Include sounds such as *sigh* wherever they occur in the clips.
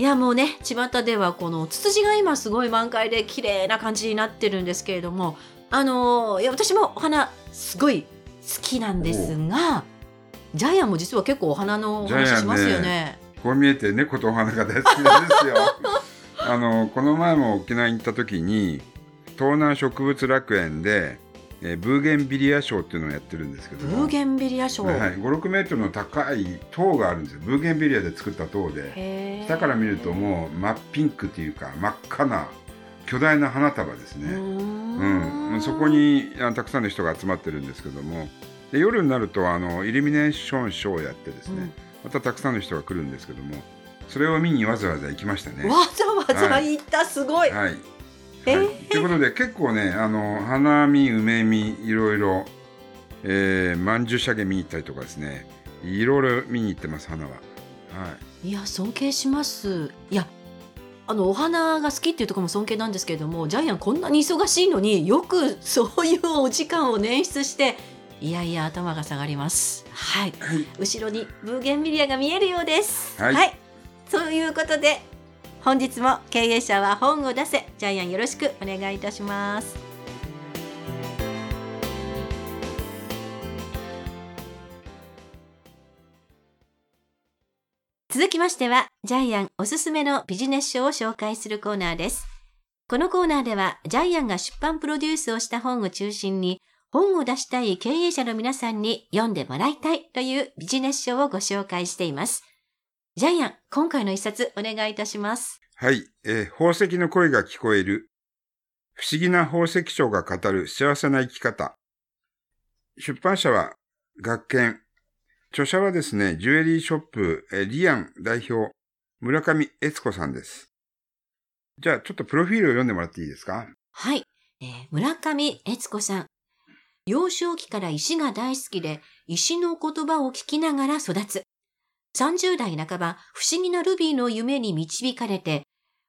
いやもうね巷ではこのツツジが今すごい満開で綺麗な感じになってるんですけれどもあのーいや私もお花すごい好きなんですがジャイアンも実は結構お花のお話しますよね。こう見えて猫とお花が大好きなんですよ *laughs* あのこの前も沖縄に行った時に東南植物楽園で、えーブーゲンビリア賞っていうのをやってるんですけども。ブーゲンビリア賞。はい、56メートルの高い塔があるんですよ。ブーゲンビリアで作った塔で。下から見るともう真っピンクっていうか真っ赤な巨大な花束ですね、うん。ん、そこにあたくさんの人が集まってるんですけども。で夜になるとあのイルミネーションショーをやってですね、うん。またたくさんの人が来るんですけども。それを見にわざわざ行きましたね。わざわざ行った、すごい。はいえ？ーはい、ということで結構ねあの花見梅見いろいろ、えー、まんじゅうしゃげ見に行ったりとかですねいろいろ見に行ってます花は。はいいや尊敬します。いやあのお花が好きっていうところも尊敬なんですけれどもジャイアンこんなに忙しいのによく *laughs* そういうお時間を捻出していやいや頭が下がります。はい。はい後ろにブーゲンビリアが見えるようです。はいそういうことで本日も経営者は本を出せジャイアンよろしくお願いいたします。続きましてはジャイアンおすすめのビジネス書を紹介するコーナーです。このコーナーではジャイアンが出版プロデュースをした本を中心に本を出したい経営者の皆さんに読んでもらいたいというビジネス書をご紹介しています。ジャイアン、今回の一冊お願いいたします。はい、えー宝石の声が聞こえる不思議な宝石商が語る幸せな生き方出版社は学研著者はですね、ジュエリーショップ、えーリアン代表、村上悦子さんです。じゃあ、ちょっとプロフィールを読んでもらっていいですか？はい、えー村上悦子さん。幼少期から石が大好きで、石の言葉を聞きながら育つ。30代半ば、不思議なルビーの夢に導かれて、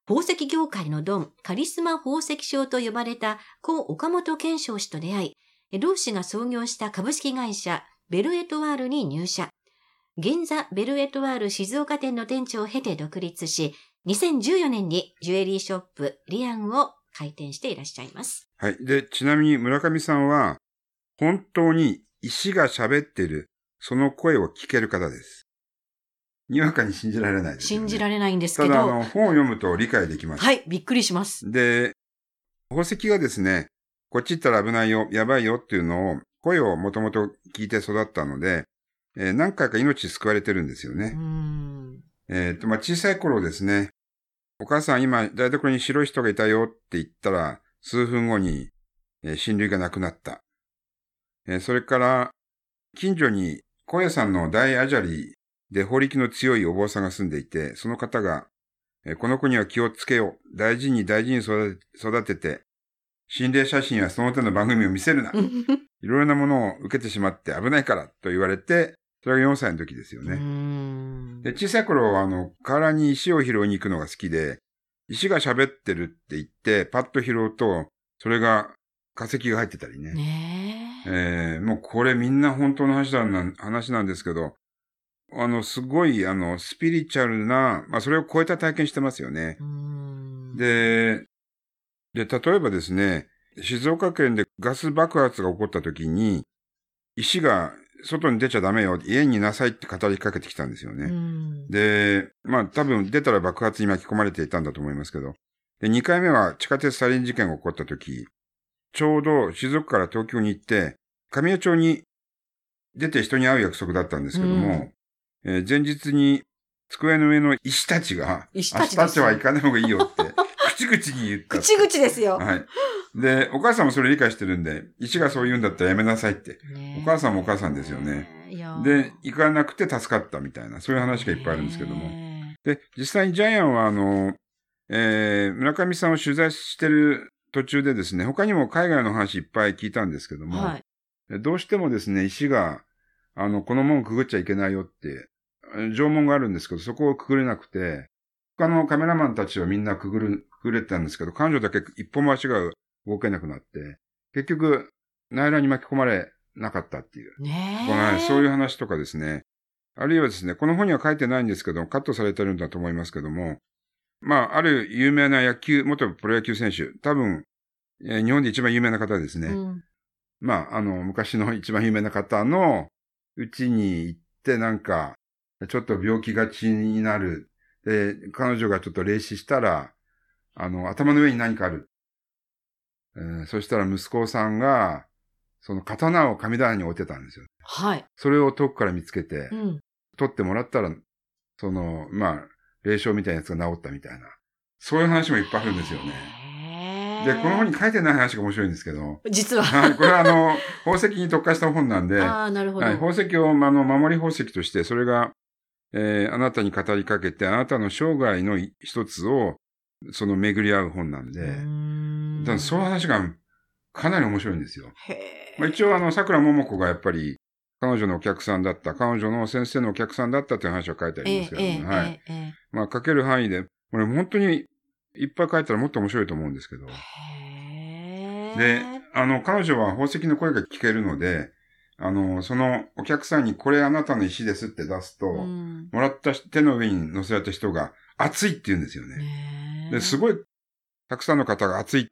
宝石業界のドン、カリスマ宝石商と呼ばれた故岡本健章氏と出会い、同氏が創業した株式会社ベルエトワールに入社。銀座ベルエトワール静岡店の店長を経て独立し、2014年にジュエリーショップリアンを開店していらっしゃいます。はい。で、ちなみに村上さんは、本当に石が喋ってる、その声を聞ける方です。にわかに信じられないですよね。信じられないんですけど、ただ、あの、本を読むと理解できます。はい、びっくりします。で、宝石がですね、こっち行ったら危ないよ、やばいよっていうのを、声をもともと聞いて育ったので、えー何回か命救われてるんですよね。ん。えっ、と、まあ、小さい頃ですね、お母さん今台所に白い人がいたよって言ったら、数分後に、えー親類が亡くなった。えーそれから、近所に高野山の大アジャリで法力の強いお坊さんが住んでいて、その方が、えーこの子には気をつけよう。大事に大事に育て育てて、心霊写真やその手の番組を見せるな。*laughs* いろいろなものを受けてしまって危ないからと言われて、それが4歳の時ですよね。で、小さい頃は、あの、河原に石を拾いに行くのが好きで、石が喋ってるって言って、パッと拾うと、それが化石が入ってたりね。ねえ。えーもうこれみんな本当の話だな、話なんですけど、あの、すごい、あの、スピリチュアルな、まあ、それを超えた体験してますよね。で、で、例えばですね、静岡県でガス爆発が起こった時に、石が外に出ちゃダメよ、家にいなさいって語りかけてきたんですよね。で、まあ多分出たら爆発に巻き込まれていたんだと思いますけど。で、2回目は地下鉄サリン事件が起こった時、ちょうど静岡から東京に行って、神谷町に出て人に会う約束だったんですけども、えー前日に机の上の石たちが、石たち明日は行かない方がいいよって、*laughs* 口々に言った。口々ですよ。はい。で、お母さんもそれ理解してるんで、石がそう言うんだったらやめなさいって。お母さんもお母さんですよね。で、行かなくて助かったみたいな、そういう話がいっぱいあるんですけども。ねで、実際にジャイアンは、あの、えー、村上さんを取材してる途中でですね、他にも海外の話いっぱい聞いたんですけども、はい。どうしてもですね、石が、あの、この門くぐっちゃいけないよって、縄文があるんですけど、そこをくぐれなくて、他のカメラマンたちはみんなくぐる、くぐれてたんですけど、彼女だけ一歩も足が動けなくなって、結局、内乱に巻き込まれなかったっていう。ねこのはいえ。そういう話とかですね。あるいはですね、この本には書いてないんですけど、カットされてるんだと思いますけども、まあ、ある有名な野球、元プロ野球選手、多分、えー日本で一番有名な方ですね。うん。まあ、あの、昔の一番有名な方のうちに行ってなんか、ちょっと病気がちになる。で、彼女がちょっと霊視したら、あの、頭の上に何かある。えーそしたら息子さんが、その刀を神棚に置いてたんですよ。はい。それを遠くから見つけてう、ん。取ってもらったら、その、まあ、霊障みたいなやつが治ったみたいな。そういう話もいっぱいあるんですよね。ねで、この本に書いてない話が面白いんですけど、実は。はい、これはあの、宝石に特化した本なんで、*laughs* ああ、なるほど。はい、宝石を、まあの、守り宝石として、それが、えーあなたに語りかけて、あなたの生涯の一つを、その巡り合う本なんで、んだそういう話がかなり面白いんですよ。まあ、一応あの、桜桃子がやっぱり、彼女のお客さんだった、彼女の先生のお客さんだったという話は書いてありええますけれども、ええはい。ええまあ、書ける範囲で、これ本当にいっぱい書いたらもっと面白いと思うんですけど。で、あの、彼女は宝石の声が聞けるので、あの、そのお客さんにこれあなたの石ですって出すと、うんもらった手の上に乗せられた人が熱いって言うんですよね。で、すごい、たくさんの方が熱い。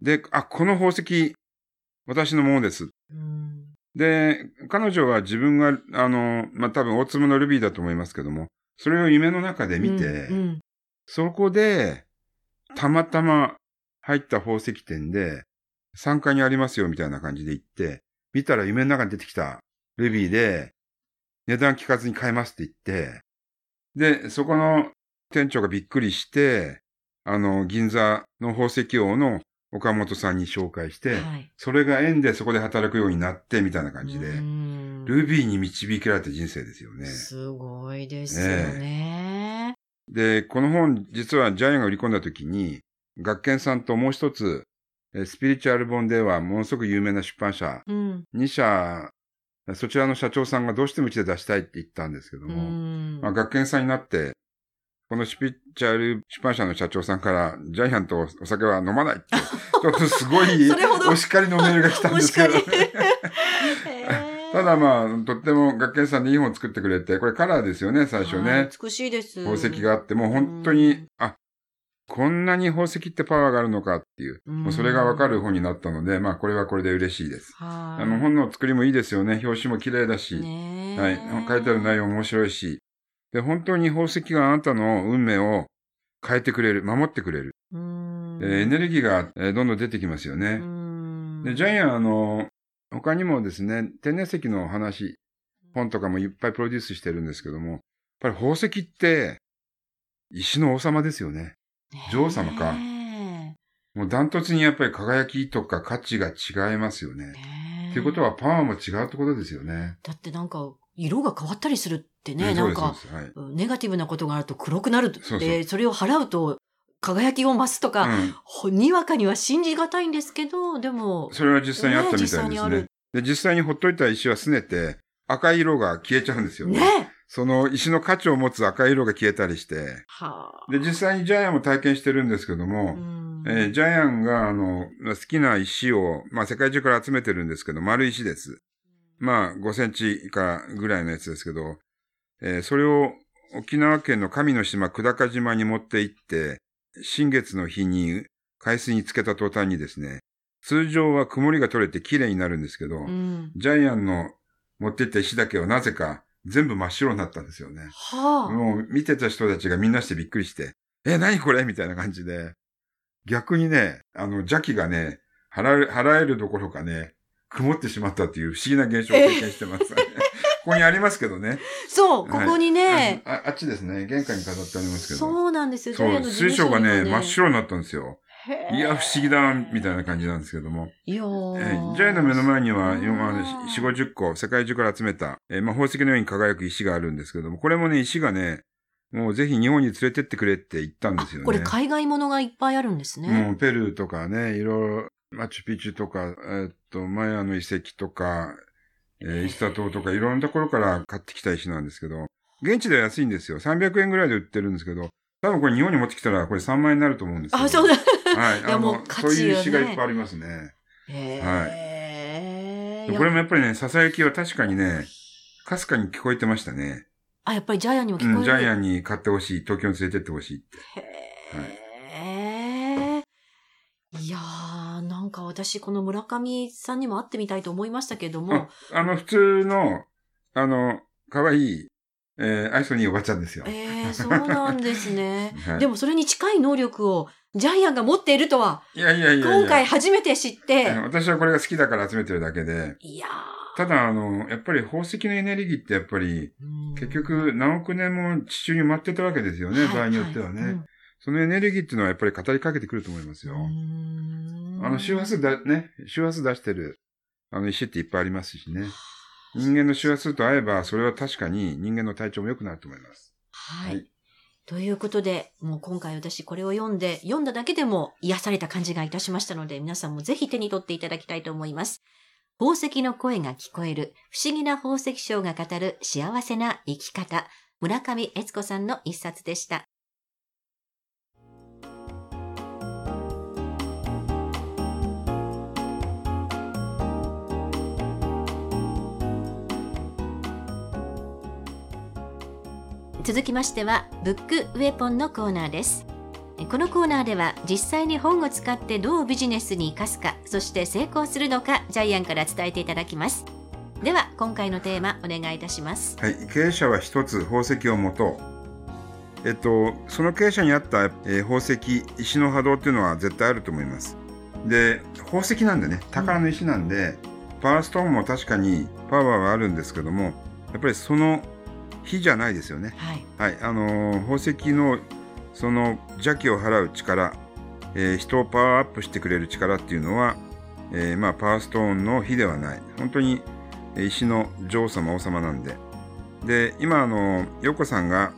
で、あ、この宝石、私のものです。うんで、彼女は自分が、あの、まあ、多分大粒のルビーだと思いますけども、それを夢の中で見て、うんうんそこで、たまたま入った宝石店で、3階にありますよみたいな感じで行って、見たら夢の中に出てきたルビーで、値段聞かずに買えますって言って、で、そこの店長がびっくりして、あの、銀座の宝石王の岡本さんに紹介して、はいそれが縁でそこで働くようになって、みたいな感じで、うんルビーに導けられた人生ですよね。すごいですよね。で、この本、実はジャイアンが売り込んだ時に、学研さんともう一つ、えースピリチュアル本ではものすごく有名な出版社、うん。2社、そちらの社長さんがどうしてもうちで出したいって言ったんですけどうも、んまあ、学研さんになって、このスピリチュアル出版社の社長さんから、ジャイアンとお酒は飲まないって、*laughs* ちょっとすごいお叱りのメールが来たんですけど、ね。*laughs* ただまあ、とっても学研さんでいい本作ってくれて、これカラーですよね、最初ね。はい美しいです。宝石があって、もう本当うにん、あ、こんなに宝石ってパワーがあるのかっていう、うんもうそれがわかる本になったので、まあこれはこれで嬉しいです。はい。あの本の作りもいいですよね。表紙も綺麗だし、はい。書いてある内容も面白いし、で、本当に宝石があなたの運命を変えてくれる、守ってくれる。うんでエネルギーがえーどんどん出てきますよね。うんで、ジャイアン、あの、他にもですね、天然石の話、本とかもいっぱいプロデュースしてるんですけども、やっぱり宝石って、石の王様ですよね。女王様か。ねもうダントツにやっぱり輝きとか価値が違いますよね。っていうことはパワーも違うってことですよね。だってなんか、色が変わったりするってね、えなんか、そうです、そうです。ネガティブなことがあると黒くなるって、そうそう。それを払うと輝きを増すとか、にわかには信じがたいんですけど、でも、それは実際にあったみたいですね。で、実際にほっといた石は拗ねて、赤い色が消えちゃうんですよね。ねその石の価値を持つ赤い色が消えたりして。はあ。で、実際にジャイアンも体験してるんですけども、うんえージャイアンが、あの、好きな石を、まあ、世界中から集めてるんですけど、丸石です。まあ、5センチ以下ぐらいのやつですけど、えーそれを沖縄県の神の島、久高島に持って行って、新月の日に海水につけた途端にですね、通常は曇りが取れて綺麗になるんですけど、うん。ジャイアンの持って行った石だけはなぜか全部真っ白になったんですよね。はあ。もう見てた人たちがみんなしてびっくりして、え、何これみたいな感じで。逆にね、あの、邪気がね、払え、払えるどころかね、曇ってしまったっていう不思議な現象を経験してます、*laughs* ここにありますけどね。そう、ここにね、あああっちですね。玄関に飾ってありますけど。そうなんですよ。そう、水晶がね、真っ白になったんですよ。いや、不思議だ、みたいな感じなんですけども。いやーえージャイの目の前には、うん今まで4、50個、世界中から集めた、えーまあ、宝石のように輝く石があるんですけども、これもね、石がね、もうぜひ日本に連れてってくれって言ったんですよね。これ海外ものがいっぱいあるんですね。もうペルーとかね、いろいろ、マチュピチュとか、えーっと、マヤの遺跡とか、えーイスタ島とかいろんなところから買ってきた石なんですけど、現地では安いんですよ。300円ぐらいで売ってるんですけど、多分これ日本に持ってきたらこれ3万円になると思うんですけど。あ、そうだ。はい。いやもう価値よねそういう石がいっぱいありますね。へーこれもやっぱりね、囁きは確かにね、かすかに聞こえてましたね。あ、やっぱりジャイアンにも聞こえる。うん、ジャイアンに買ってほしい、東京に連れてってほしいって。へーいやー、なんか私、この村上さんにも会ってみたいと思いましたけども、あの、普通の、あの、可愛い、えー、愛想にいいおばちゃんですよ。えー、そうなんですね。*laughs* はい。でもそれに近い能力をジャイアンが持っているとは、いやいやいや今回初めて知って、うん私はこれが好きだから集めてるだけで、いやただ、あの、やっぱり宝石のエネルギーってやっぱり、ー、結局何億年も地中に埋まってたわけですよね、はい場合によってはね、うんそのエネルギーっていうのはやっぱり語りかけてくると思いますよ。あの、周波数だ、ね、周波数出してる、あの石っていっぱいありますしね。人間の周波数と合えば、それは確かに人間の体調も良くなると思います。はい。はいということで、もう今回私これを読んで、読んだだけでも癒された感じがいたしましたので、皆さんもぜひ手に取っていただきたいと思います。宝石の声が聞こえる、不思議な宝石商が語る幸せな生き方、村上悦子さんの一冊でした。続きましては、ブックウェポンのコーナーです。このコーナーでは実際に本を使ってどうビジネスに生かすか、そして成功するのか、ジャイアンから伝えていただきます。では、今回のテーマ、お願いいたします。はい。経営者は一つ宝石を持とう。えっと、その経営者に合った、えー宝石、石の波動っていうのは絶対あると思います。で、宝石なんでね、宝の石なんで、パワーストーンも確かにパワーはあるんですけども、やっぱりその火じゃないですよね。はい。はい、あのー宝石のその邪気を払う力、えー人をパワーアップしてくれる力っていうのは、えーまあ、パワーストーンの火ではない。本当にえー石の女王様、王様なんで。で、今、あの、陽子さんが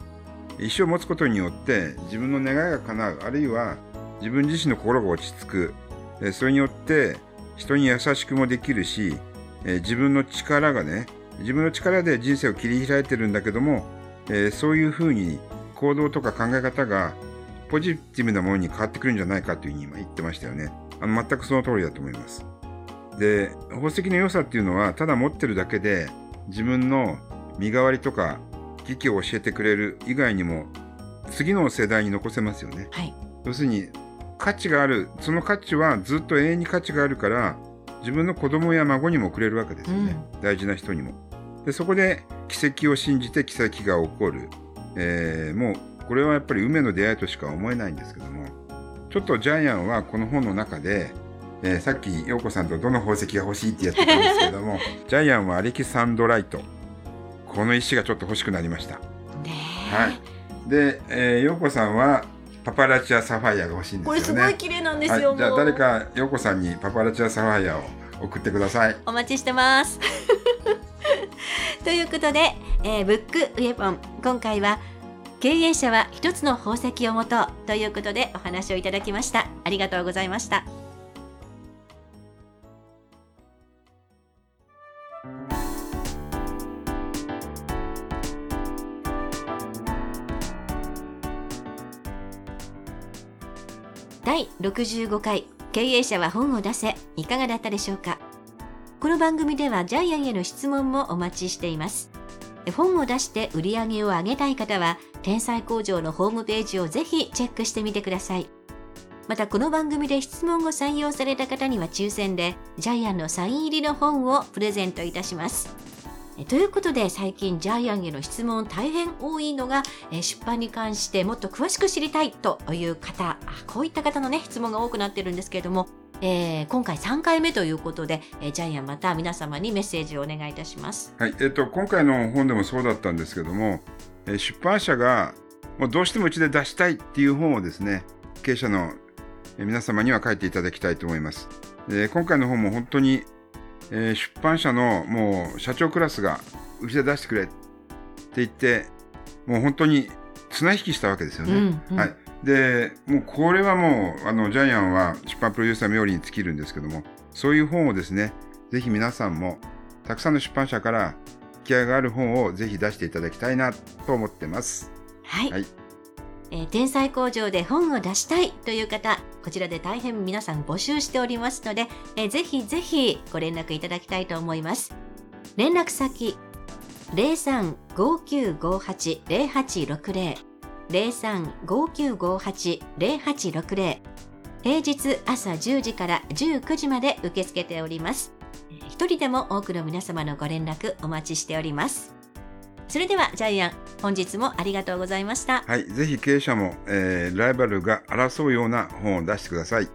石を持つことによって自分の願いが叶う、あるいは自分自身の心が落ち着く。えーそれによって人に優しくもできるし、えー自分の力がね、自分の力で人生を切り開いてるんだけども、えーそういうふうに行動とか考え方がポジティブなものに変わってくるんじゃないかというふうに今言ってましたよね。あの全くその通りだと思います。で、宝石の良さっていうのはただ持ってるだけで自分の身代わりとか危機を教えてくれる以外にも次の世代に残せますよね。はい。要するに価値がある、その価値はずっと永遠に価値があるから自分の子供や孫にもくれるわけですよね。大事な人にも。で、そこで奇跡を信じて奇跡が起こる。えーもうこれはやっぱり運命の出会いとしか思えないんですけども、ちょっとジャイアンはこの本の中で、えーさっき陽子さんとどの宝石が欲しいってやってたんですけども、*laughs* ジャイアンはアレキサンドライト。この石がちょっと欲しくなりました。はい。で、えー、陽子さんはパパラチアサファイアが欲しいんですこれよね。すごい綺麗なんですよ。はい、じゃあ誰か陽子さんにパパラチアサファイアを送ってください。お待ちしてます。ということで、えーブックウェポン今回は経営者は一つの宝石を持とうということでお話をいただきました。ありがとうございました。第65回経営者は本を出せいかがだったでしょうか？この番組ではジャイアンへの質問もお待ちしています。本を出して売り上げを上げたい方は天才工場のホームページをぜひチェックしてみてください。またこの番組で質問を採用された方には抽選でジャイアンのサイン入りの本をプレゼントいたします。ということで最近ジャイアンへの質問大変多いのが出版に関してもっと詳しく知りたいという方こういった方のね質問が多くなってるんですけれども、えー今回3回目ということで、えージャイアンまた皆様にメッセージをお願いいたします。はい、えっと、今回の本でもそうだったんですけども、えー出版社がもうどうしてもうちで出したいっていう本をですね、経営者のえー皆様には書いていただきたいと思います。で今回の本も本当に、えー出版社のもう社長クラスがうちで出してくれって言って、もう本当に綱引きしたわけですよね。うんうんはい。で、もうこれはもう、あの、ジャイアンは出版プロデューサー冥利に尽きるんですけども、そういう本をですね、ぜひ皆さんも、たくさんの出版社から気合がある本をぜひ出していただきたいなと思ってます。はい、はいえー天才工場で本を出したいという方、こちらで大変皆さん募集しておりますので、えーぜひぜひご連絡いただきたいと思います。連絡先、03-5958-0860、03-5958-0860、平日朝10時から19時まで受け付けております。一人でも多くの皆様のご連絡お待ちしております。それではジャイアン、本日もありがとうございました。はい。ぜひ経営者も、えーライバルが争うような本を出してください。